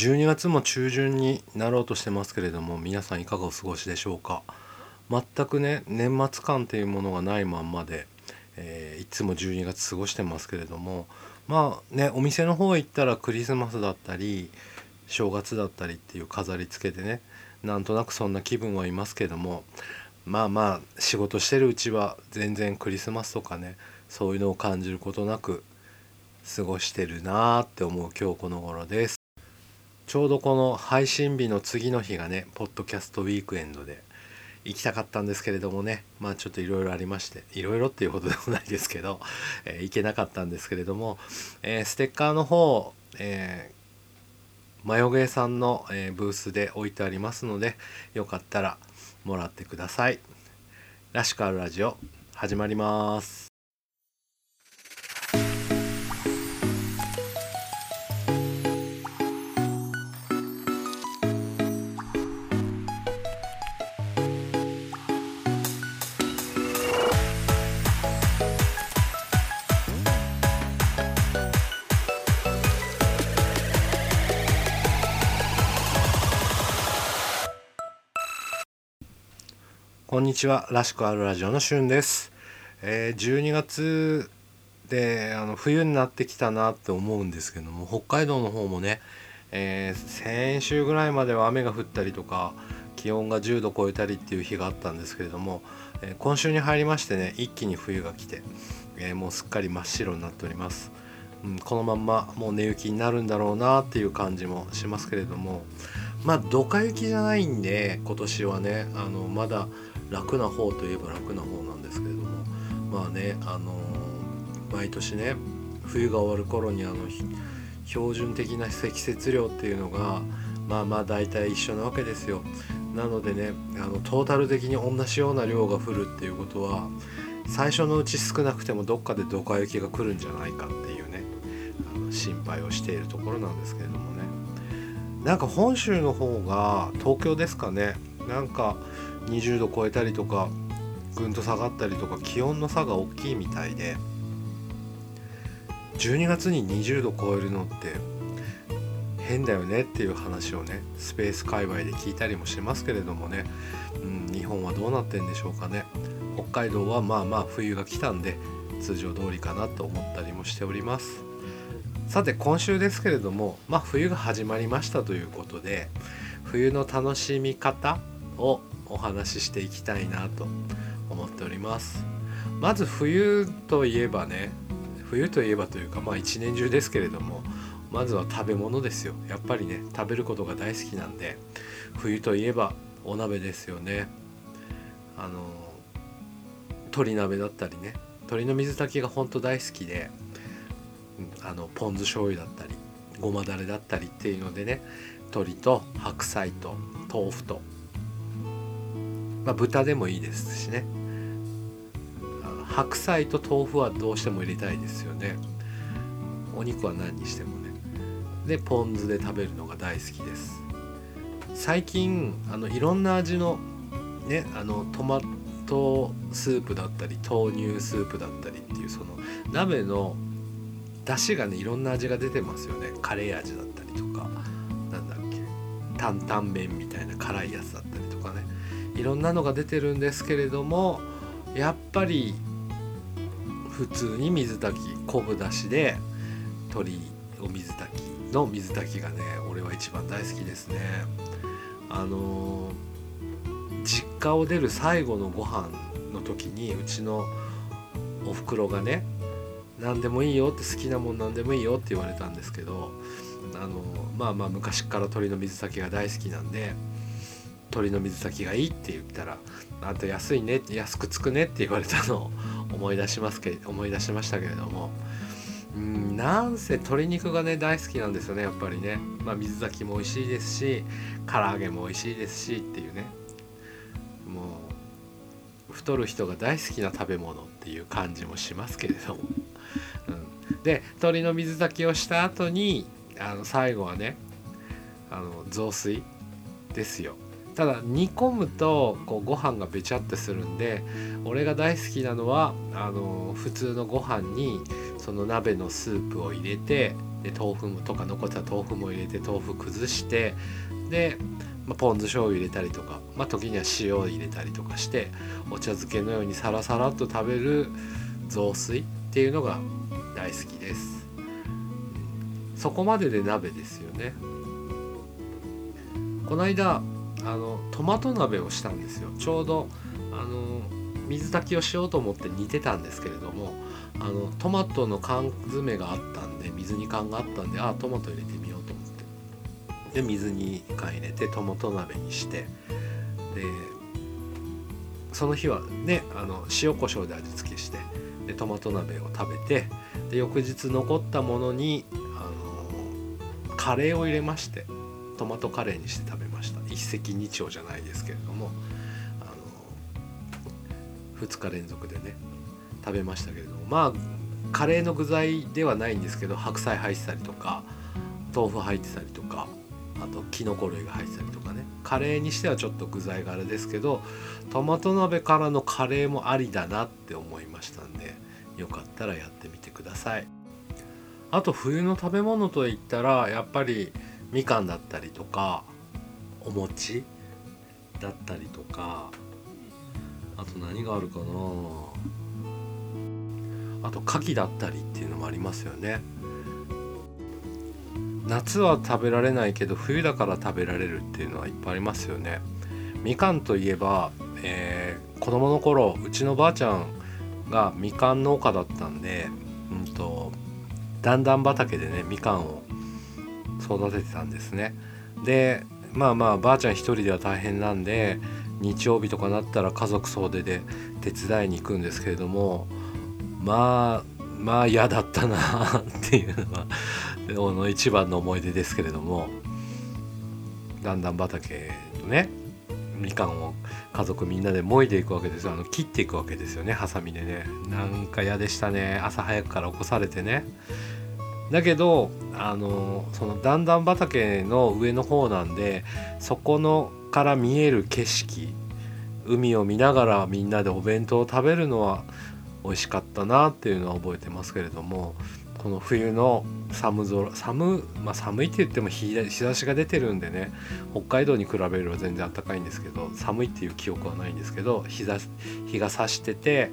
12月も中旬になろうとしてますけれども皆さんいかがお過ごしでしょうか？全くね年末感っていうものがないまんまで、えーいつも12月過ごしてますけれどもまあねお店の方へ行ったらクリスマスだったり正月だったりっていう飾り付けでねなんとなくそんな気分はいますけどもまあまあ仕事してるうちは全然クリスマスとかねそういうのを感じることなく過ごしてるなーって思う今日この頃です。ちょうどこの配信日の次の日がねポッドキャストウィークエンドで行きたかったんですけれどもねまあちょっといろいろありましていろいろっていうことでもないですけど、えー行けなかったんですけれども、えーステッカーの方、えーマヨゲーさんの、えーブースで置いてありますのでよかったらもらってください。らしくあるラジオ始まります。こんにちは。らしくあるラジオのしゅんです、えー12月であの冬になってきたなって思うんですけども北海道の方もね、えー先週ぐらいまでは雨が降ったりとか気温が10度超えたりっていう日があったんですけれども、えー今週に入りましてね一気に冬が来て、えーもうすっかり真っ白になっております、うん、このまんまもう寝雪になるんだろうなっていう感じもしますけれどもまあドカ雪じゃないんで今年はねあのまだ楽な方といえば楽な方なんですけれどもまあねあの毎年ね冬が終わる頃にあの標準的な積雪量っていうのがまあまあ大体一緒なわけですよ。なのでねあのトータル的に同じような量が降るっていうことは最初のうち少なくてもどっかでドカ雪が来るんじゃないかっていうねあの心配をしているところなんですけれどもね。なんか本州の方が東京ですかねなんか20度超えたりとかぐんと下がったりとか気温の差が大きいみたいで12月に20度超えるのって変だよねっていう話をねスペース界隈で聞いたりもしますけれどもね、うん、日本はどうなってんでしょうかね。北海道はまあまあ冬が来たんで通常通りかなと思ったりもしております。さて今週ですけれどもまあ冬が始まりましたということで冬の楽しみ方をお話ししていきたいなと思っております。まず冬といえばね冬といえばというかまあ一年中ですけれどもまずは食べ物ですよ。やっぱりね食べることが大好きなんで冬といえばお鍋ですよね。あの鶏鍋だったりね鶏の水炊きが本当大好きで、うんあのポン酢醤油だったりごまだれだったりっていうのでね鶏と白菜と豆腐と、まあ、豚でもいいですしね。あの白菜と豆腐はどうしても入れたいですよね。お肉は何にしてもね。でポン酢で食べるのが大好きです。最近あのいろんな味のねあのトマトスープだったり豆乳スープだったりっていうその鍋の出汁がねいろんな味が出てますよね。カレー味だったりとかなんだっけ。担々麺みたいな辛いやつだったり。いろんなのが出てるんですけれどもやっぱり普通に水炊き昆布だしで鶏お水炊きの水炊きがね俺は一番大好きですね。あのー実家を出る最後のご飯の時にうちのおふくろがね何でもいいよって好きなもん何でもいいよって言われたんですけどあのまあまあ昔から鶏の水炊きが大好きなんで鶏の水炊きがいいって言ったらあんた安いね安くつくねって言われたのを思い出しますけ思い出しましたけれども。うんなんせ鶏肉がね大好きなんですよねやっぱりね、まあ、水炊きも美味しいですし唐揚げも美味しいですしっていうね。もう太る人が大好きな食べ物っていう感じもしますけれども、うん、で鶏の水炊きをした後にあの最後はねあの雑炊ですよ。ただ煮込むとこうご飯がべちゃってするんで俺が大好きなのはあの普通のご飯にその鍋のスープを入れてで豆腐とか残った豆腐も入れて豆腐崩してで、まあ、ポン酢醤油入れたりとか、まあ、時には塩入れたりとかしてお茶漬けのようにサラサラっと食べる雑炊っていうのが大好きです。そこまでで鍋ですよね。この間あのトマト鍋をしたんですよ。ちょうどあの水炊きをしようと思って煮てたんですけれどもあのトマトの缶詰があったんで水煮缶があったんでああトマト入れてみようと思って。で水煮缶入れてトマト鍋にして。でその日はねあの塩コショウで味付けしてでトマト鍋を食べてで翌日残ったものにあのカレーを入れましてトマトカレーにして食べました。石二鳥じゃないですけれどもあの2日連続でね食べましたけれどもまあカレーの具材ではないんですけど白菜入ってたりとか豆腐入ってたりとかあときのこ類が入ってたりとかね。カレーにしてはちょっと具材があれですけどトマト鍋からのカレーもありだなって思いましたんでよかったらやってみてください。あと冬の食べ物といったらやっぱりみかんだったりとかお餅だったりとかあと何があるかな。あと牡蠣だったりっていうのもありますよね。夏は食べられないけど冬だから食べられるっていうのはいっぱいありますよね。みかんといえば、えー、子供の頃うちのばあちゃんがみかん農家だったんで、うんと、段々畑でねみかんを育ててたんですね。でまあまあばあちゃん一人では大変なんで日曜日とかなったら家族総出で手伝いに行くんですけれどもまあまあ嫌だったなっていうのはの一番の思い出ですけれどもだんだん畑のねみかんを家族みんなでもいでいくわけですよ。あの切っていくわけですよねハサミでね。なんか嫌でしたね。朝早くから起こされてね。だけどあのその段々畑の上の方なんでそこのから見える景色海を見ながらみんなでお弁当を食べるのは美味しかったなっていうのは覚えてますけれどもこの冬の寒空寒,、まあ、寒いって言っても日差しが出てるんでね北海道に比べれば全然暖かいんですけど寒いっていう記憶はないんですけど日日が差してて、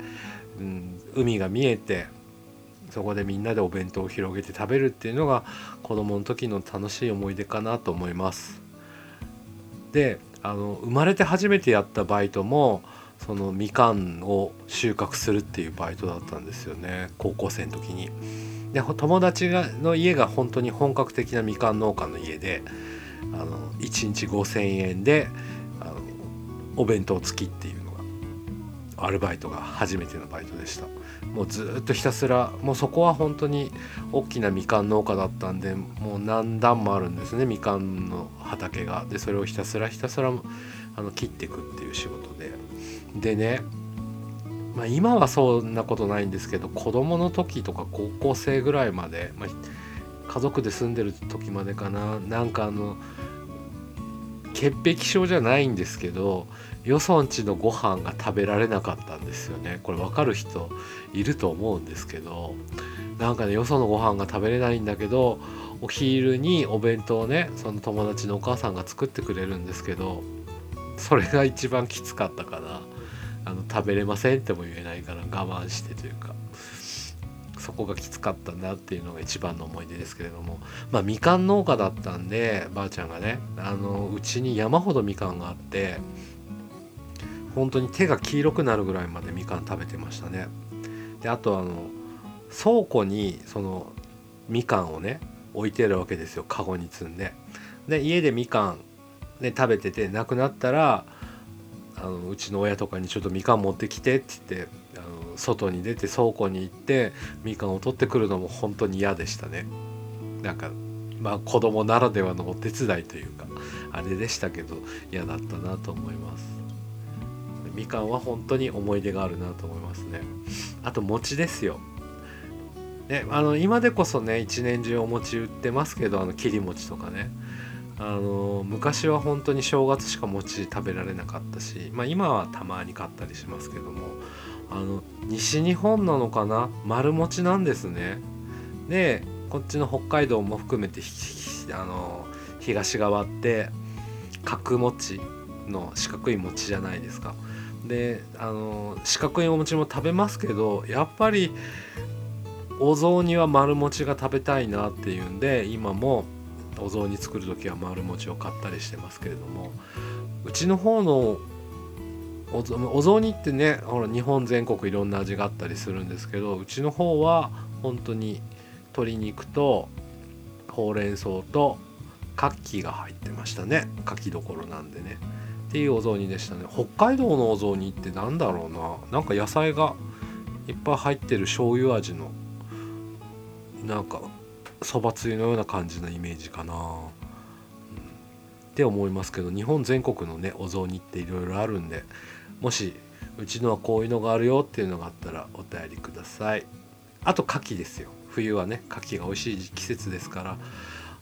うん、海が見えてそこでみんなでお弁当を広げて食べるっていうのが子供の時の楽しい思い出かなと思います。であの生まれて初めてやったバイトもそのみかんを収穫するっていうバイトだったんですよね高校生の時に。で友達がの家が本当に本格的なみかん農家の家であの1日5,000円であのお弁当付きっていうアルバイトが初めてのバイトでした。もうずっとひたすらもうそこは本当に大きなみかん農家だったんでもう何段もあるんですねみかんの畑が。でそれをひたすらひたすらあの切っていくっていう仕事で。でねまあ、今はそんなことないんですけど子供の時とか高校生ぐらいまで、まあ、家族で住んでる時までかな。なんかあの潔癖症じゃないんですけどよそんちのご飯が食べられなかったんですよね。これ分かる人いると思うんですけどなんかねよそのご飯が食べれないんだけどお昼にお弁当をねその友達のお母さんが作ってくれるんですけどそれが一番きつかったかな。あの食べれませんっても言えないから我慢してというか。そこがきつかったなっていうのが一番の思い出ですけれども。まあみかん農家だったんでばあちゃんがねあのうちに山ほどみかんがあって本当に手が黄色くなるぐらいまでみかん食べてましたね。であとあの倉庫にそのみかんをね置いてるわけですよ。カゴに積んで。で家でみかんね食べててなくなったらあのうちの親とかにちょっとみかん持ってきてって言ってあの外に出て倉庫に行ってみかんを取ってくるのも本当に嫌でしたね。なんかまあ子供ならではのお手伝いというかあれでしたけど嫌だったなと思います。みかんは本当に思い出があるなと思いますね。あと餅ですよ。ね、あの今でこそね一年中お餅売ってますけどあの切り餅とかね。あの昔は本当に正月しか餅食べられなかったし、まあ、今はたまに買ったりしますけどもあの西日本なのかな？丸餅なんですね。でこっちの北海道も含めてあの東側って角餅の四角い餅じゃないですか。であの四角いお餅も食べますけどやっぱりお雑煮は丸餅が食べたいなっていうんで今もお雑煮作る時は丸餅を買ったりしてますけれどもうちの方のお雑煮ってねほら日本全国いろんな味があったりするんですけどうちの方は本当に鶏肉とほうれん草と牡蠣が入ってましたね。牡蠣どころなんでね。っていうお雑煮でしたね。北海道のお雑煮って何だろうな。なんか野菜がいっぱい入ってる醤油味のなんかそばつゆのような感じなイメージかな、うん、って思いますけど日本全国のねお雑煮っていろいろあるんでもしうちのはこういうのがあるよっていうのがあったらお便りください。あと牡蠣ですよ。冬はね牡蠣が美味しい季節ですから。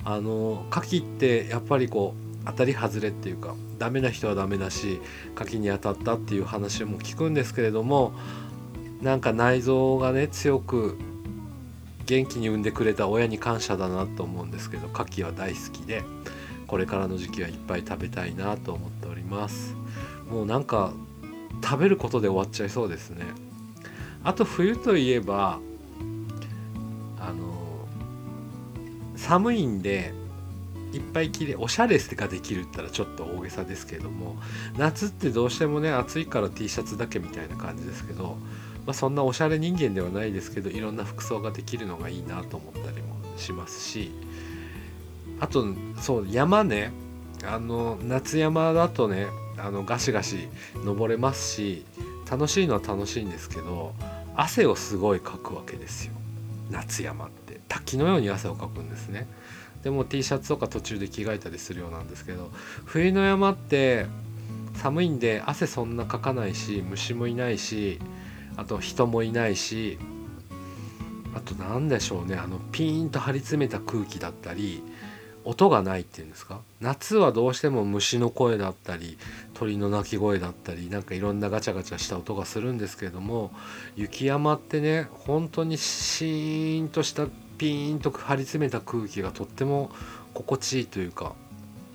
あの牡蠣ってやっぱりこう当たり外れっていうかダメな人はダメだし牡蠣に当たったっていう話も聞くんですけれどもなんか内臓がね強く元気に産んでくれた親に感謝だなと思うんですけど牡蠣は大好きでこれからの時期はいっぱい食べたいなと思っております。もうなんか食べることで終わっちゃいそうですね。あと冬といえばあの寒いんでいっぱい着れおしゃれができるったらちょっと大げさですけども夏ってどうしてもね暑いから T シャツだけみたいな感じですけど、まあ、そんなおしゃれ人間ではないですけどいろんな服装ができるのがいいなと思ったりもしますしあとそう山ねあの夏山だとねあのガシガシ登れますし楽しいのは楽しいんですけど汗をすごいかくわけですよ。夏山って。滝のように汗をかくんですね。でも T シャツとか途中で着替えたりするようなんですけど冬の山って寒いんで汗そんなかかないし虫もいないしあと人もいないしあと何でしょうねあのピーンと張り詰めた空気だったり音がないっていうんですか？夏はどうしても虫の声だったり鳥の鳴き声だったりなんかいろんなガチャガチャした音がするんですけれども雪山ってね本当にシーンとしたピーンと張り詰めた空気がとっても心地いいというか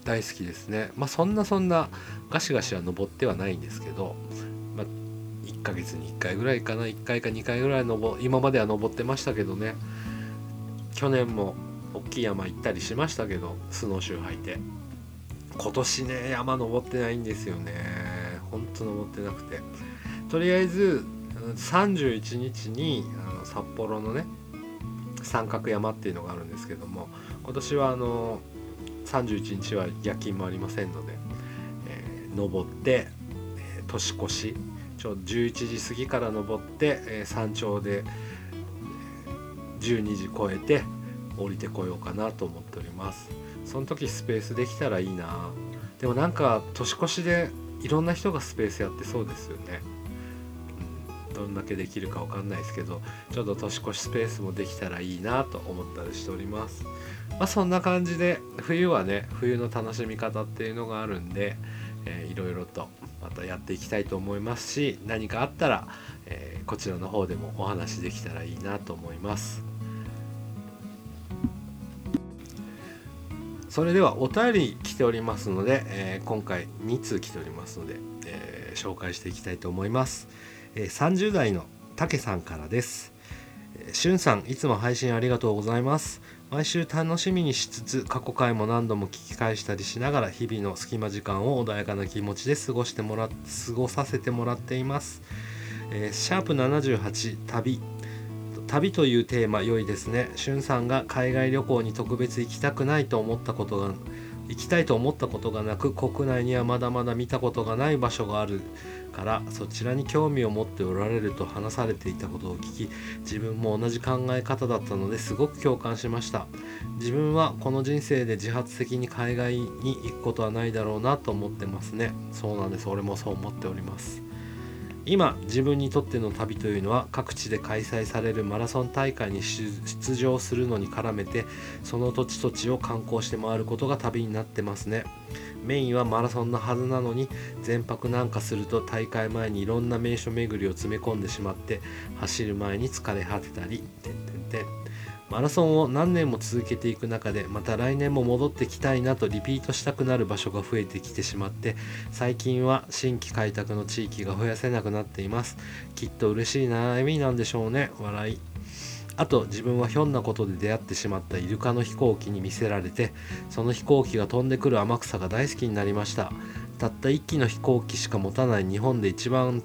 大好きですね。まあそんなそんなガシガシは登ってはないんですけど、まあ、1ヶ月に1回ぐらいかな。1回か2回ぐらい登今までは登ってましたけどね。去年も大きい山行ったりしましたけどスノーシュー履いて。今年ね山登ってないんですよね。ほんと登ってなくて。とりあえず31日にあの札幌のね三角山っていうのがあるんですけども今年はあの31日は夜勤もありませんので、えー、登って、えー、年越しちょ11時過ぎから登って、えー、山頂で、えー、12時超えて降りてこようかなと思っております。その時スペースできたらいいな。でもなんか年越しでいろんな人がスペースやってそうですよね、どんだけできるかわかんないですけどちょっと年越しスペースもできたらいいなと思ったりしております。まあそんな感じで冬はね冬の楽しみ方っていうのがあるんで、えー、いろいろとまたやっていきたいと思いますし何かあったら、えー、こちらの方でもお話できたらいいなと思います。それではお便り来ておりますので、えー、今回2通来ておりますので、えー、紹介していきたいと思います、えー、30代のたけさんからです。しゅんさんいつも配信ありがとうございます。毎週楽しみにしつつ過去回も何度も聞き返したりしながら日々の隙間時間を穏やかな気持ちで過ごしてもら過ごさせてもらっています、えー、シャープ78旅。旅というテーマ良いですね。しゅんさんが海外旅行に特別行きたくないと思ったことが行きたいと思ったことがなく国内にはまだまだ見たことがない場所があるからそちらに興味を持っておられると話されていたことを聞き自分も同じ考え方だったのですごく共感しました。自分はこの人生で自発的に海外に行くことはないだろうなと思ってますね。そうなんです。俺もそう思っております。今自分にとっての旅というのは各地で開催されるマラソン大会に出場するのに絡めてその土地土地を観光して回ることが旅になってますね。メインはマラソンのはずなのに全泊なんかすると大会前にいろんな名所巡りを詰め込んでしまって走る前に疲れ果てたりてんてんてん。マラソンを何年も続けていく中でまた来年も戻ってきたいなとリピートしたくなる場所が増えてきてしまって最近は新規開拓の地域が増やせなくなっています。きっと嬉しい悩みなんでしょうね。笑い。あと自分はひょんなことで出会ってしまったイルカの飛行機に見せられてその飛行機が飛んでくる天草が大好きになりました。たった1機の飛行機しか持たない日本で一番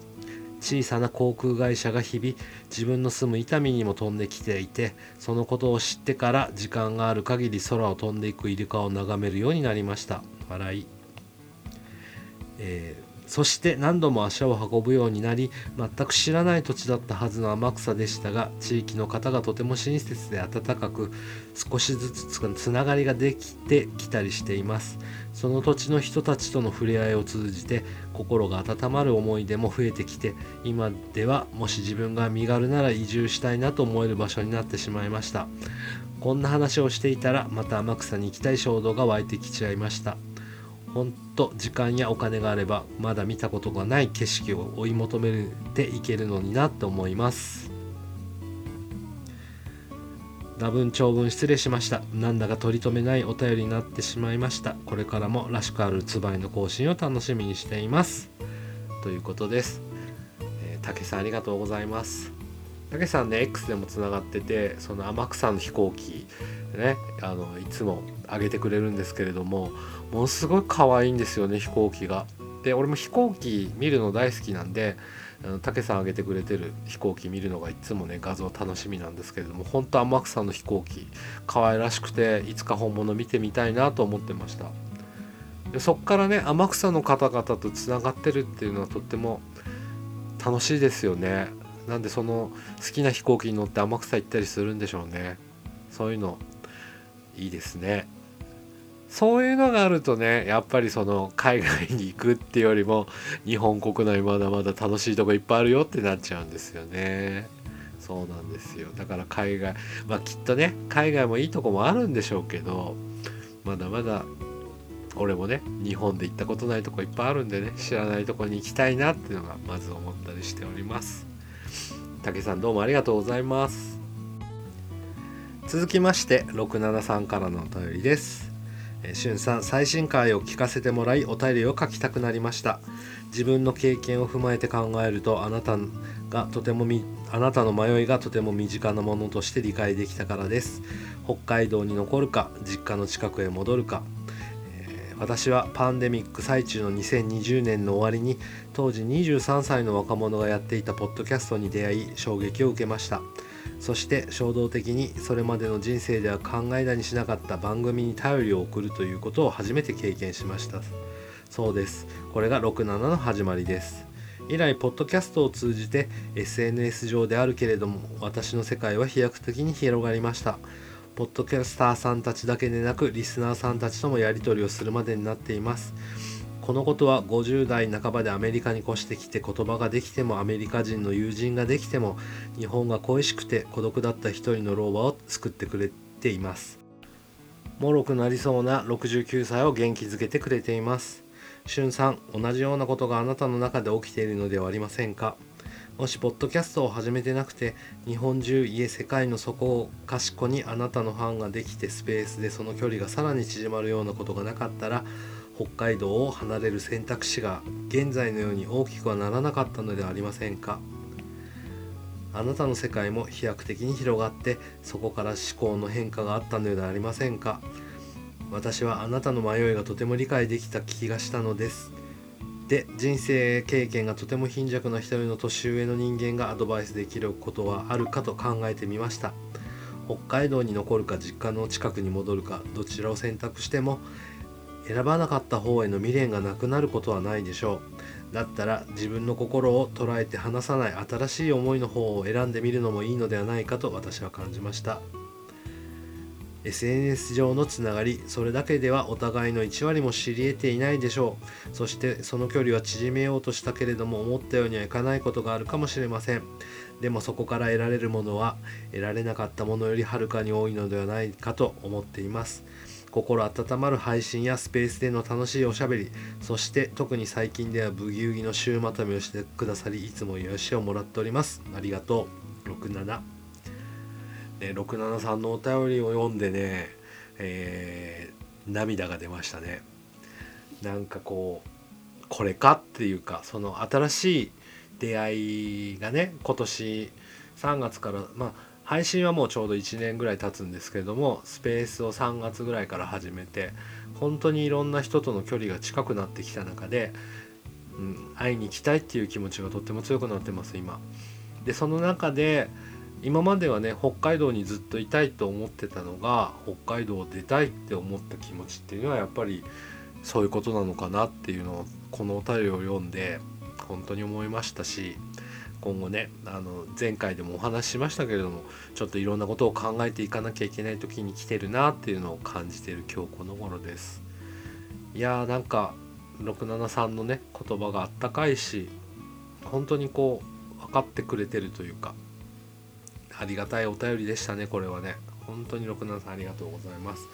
小さな航空会社が日々自分の住む伊丹にも飛んできていてそのことを知ってから時間がある限り空を飛んでいくイルカを眺めるようになりました。笑い、えーそして何度も足を運ぶようになり全く知らない土地だったはずの天草でしたが地域の方がとても親切で温かく少しずつつながりができてきたりしています。その土地の人たちとの触れ合いを通じて心が温まる思い出も増えてきて今ではもし自分が身軽なら移住したいなと思える場所になってしまいました。こんな話をしていたらまた天草に行きたい衝動が湧いてきちゃいました。本当時間やお金があればまだ見たことがない景色を追い求めていけるのになと思います。多分長文失礼しました。なんだか取り留めないお便りになってしまいました。これからもらしくあるつばいの更新を楽しみにしています。ということです。竹、えー、さんありがとうございます。竹さんね X でもつながっててその天草の飛行機ねあのいつも上げてくれるんですけれどもものすごい可愛いんですよね飛行機が。で俺も飛行機見るの大好きなんで武さん上げてくれてる飛行機見るのがいつもね画像楽しみなんですけれども本当天草の飛行機可愛らしくていつか本物見てみたいなと思ってました。でそっからね天草の方々とつながってるっていうのはとっても楽しいですよね。なんでその好きな飛行機に乗って天草行ったりするんでしょうね。そういうのいいですね。そういうのがあるとねやっぱりその海外に行くっていうよりも日本国内まだまだ楽しいとこいっぱいあるよってなっちゃうんですよね。そうなんですよ。だから海外まあきっとね海外もいいとこもあるんでしょうけどまだまだ俺もね日本で行ったことないとこいっぱいあるんでね知らないとこに行きたいなっていうのがまず思ったりしております。竹さんどうもありがとうございます。続きまして673からのお便りです。しゅんさん最新回を聞かせてもらいお便りを書きたくなりました。自分の経験を踏まえて考えるとあなたがとてもみあなたの迷いがとても身近なものとして理解できたからです。北海道に残るか実家の近くへ戻るか、え、私はパンデミック最中の2020年の終わりに当時23歳の若者がやっていたポッドキャストに出会い衝撃を受けました。そして衝動的にそれまでの人生では考えだにしなかった番組に頼りを送るということを初めて経験しました。そうです。これが67の始まりです。以来ポッドキャストを通じて SNS 上であるけれども私の世界は飛躍的に広がりました。ポッドキャスターさんたちだけでなくリスナーさんたちともやり取りをするまでになっています。このことは50代半ばでアメリカに越してきて言葉ができてもアメリカ人の友人ができても日本が恋しくて孤独だった一人の老婆を救ってくれています。もろくなりそうな69歳を元気づけてくれています。しゅんさん同じようなことがあなたの中で起きているのではありませんか？もしポッドキャストを始めてなくて日本中いえ世界の底かしこにあなたのファンができてスペースでその距離がさらに縮まるようなことがなかったら北海道を離れる選択肢が現在のように大きくはならなかったのではありませんか？あなたの世界も飛躍的に広がってそこから思考の変化があったのではありませんか？私はあなたの迷いがとても理解できた気がしたのです。で人生経験がとても貧弱な一人の年上の人間がアドバイスできることはあるかと考えてみました。北海道に残るか実家の近くに戻るかどちらを選択しても選ばなかった方への未練がなくなることはないでしょう。だったら自分の心を捉えて離さない新しい思いの方を選んでみるのもいいのではないかと私は感じました。SNS 上のつながりそれだけではお互いの1割も知り得ていないでしょう。そしてその距離は縮めようとしたけれども思ったようにはいかないことがあるかもしれません。でもそこから得られるものは得られなかったものよりはるかに多いのではないかと思っています。心温まる配信やスペースでの楽しいおしゃべりそして特に最近ではブギウギの週まとめをしてくださりいつも癒しをもらっております。ありがとう。67ね、67さんのお便りを読んでね、えー、涙が出ましたね。なんかこうこれかっていうかその新しい出会いがね今年3月からまあ配信はもうちょうど1年ぐらい経つんですけれどもスペースを3月ぐらいから始めて本当にいろんな人との距離が近くなってきた中で、うん、会いに行きたいっていう気持ちがとっても強くなってます今。でその中で今まではね北海道にずっといたいと思ってたのが北海道を出たいって思った気持ちっていうのはやっぱりそういうことなのかなっていうのをこのお便りを読んで本当に思いましたし今後ねあの前回でもお話ししましたけれどもちょっといろんなことを考えていかなきゃいけない時に来てるなっていうのを感じてる今日この頃です。いやーなんか673のね言葉があったかいし本当にこう分かってくれてるというかありがたいお便りでしたねこれはね本当に673さんありがとうございます。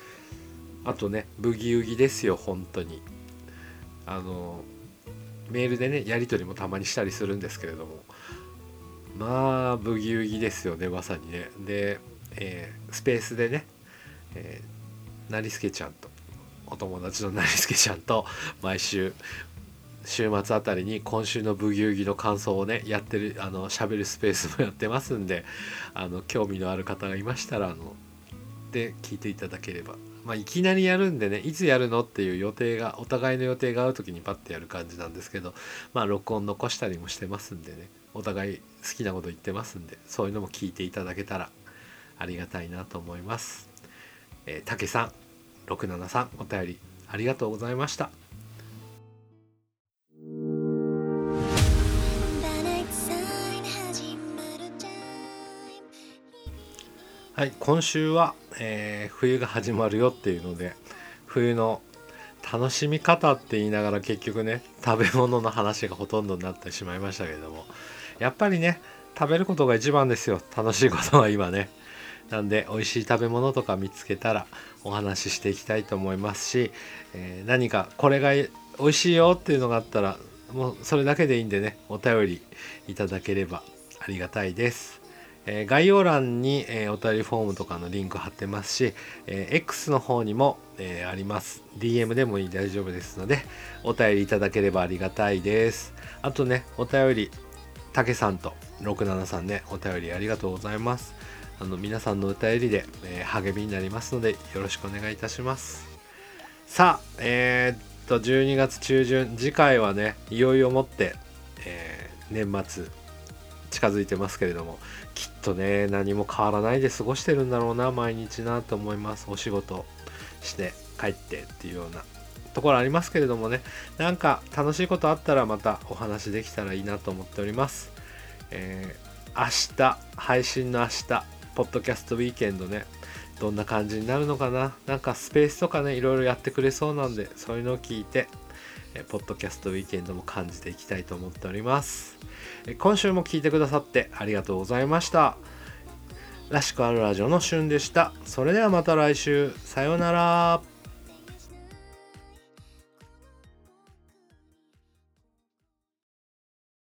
あとねブギウギですよ本当にあのメールでねやり取りもたまにしたりするんですけれどもまあブギウギですよねまさにね。で、えー、スペースでね、えー、なりすけちゃんとお友達のなりすけちゃんと毎週週末あたりに今週のブギウギの感想をねやってるあの喋るスペースもやってますんであの興味のある方がいましたらあので聞いていただければ。まあ、いきなりやるんでねいつやるのっていう予定がお互いの予定が合う時にパッてやる感じなんですけどまあ録音残したりもしてますんでね。お互い好きなこと言ってますんでそういうのも聞いていただけたらありがたいなと思います。えー、竹さん673お便りありがとうございました。はい、今週は、えー、冬が始まるよっていうので冬の楽しみ方って言いながら結局ね食べ物の話がほとんどになってしまいましたけれどもやっぱりね食べることが一番ですよ。楽しいことは今ね。なんで美味しい食べ物とか見つけたらお話ししていきたいと思いますし、えー、何かこれが美味しいよっていうのがあったらもうそれだけでいいんでねお便りいただければありがたいです。えー、概要欄に、えー、お便りフォームとかのリンク貼ってますし、えー、X の方にも、えあります。DM でもいい大丈夫ですのでお便りいただければありがたいです。あとねお便りたけさんと67さんねお便りありがとうございます。あの皆さんのお便りで、え励みになりますのでよろしくお願いいたします。さあえー、っと12月中旬次回はねいよいよもって、え年末近づいてますけれどもきっとね何も変わらないで過ごしてるんだろうな毎日なと思います。お仕事して帰ってっていうようなところありますけれどもね。なんか楽しいことあったらまたお話できたらいいなと思っております、えー、明日配信の明日ポッドキャストウィーケンドね。どんな感じになるのかな？なんかスペースとかねいろいろやってくれそうなんでそういうのを聞いてえポッドキャストウィーケンドも感じていきたいと思っております。え今週も聞いてくださってありがとうございました。らしくあるラジオの旬でした。それではまた来週。さようなら。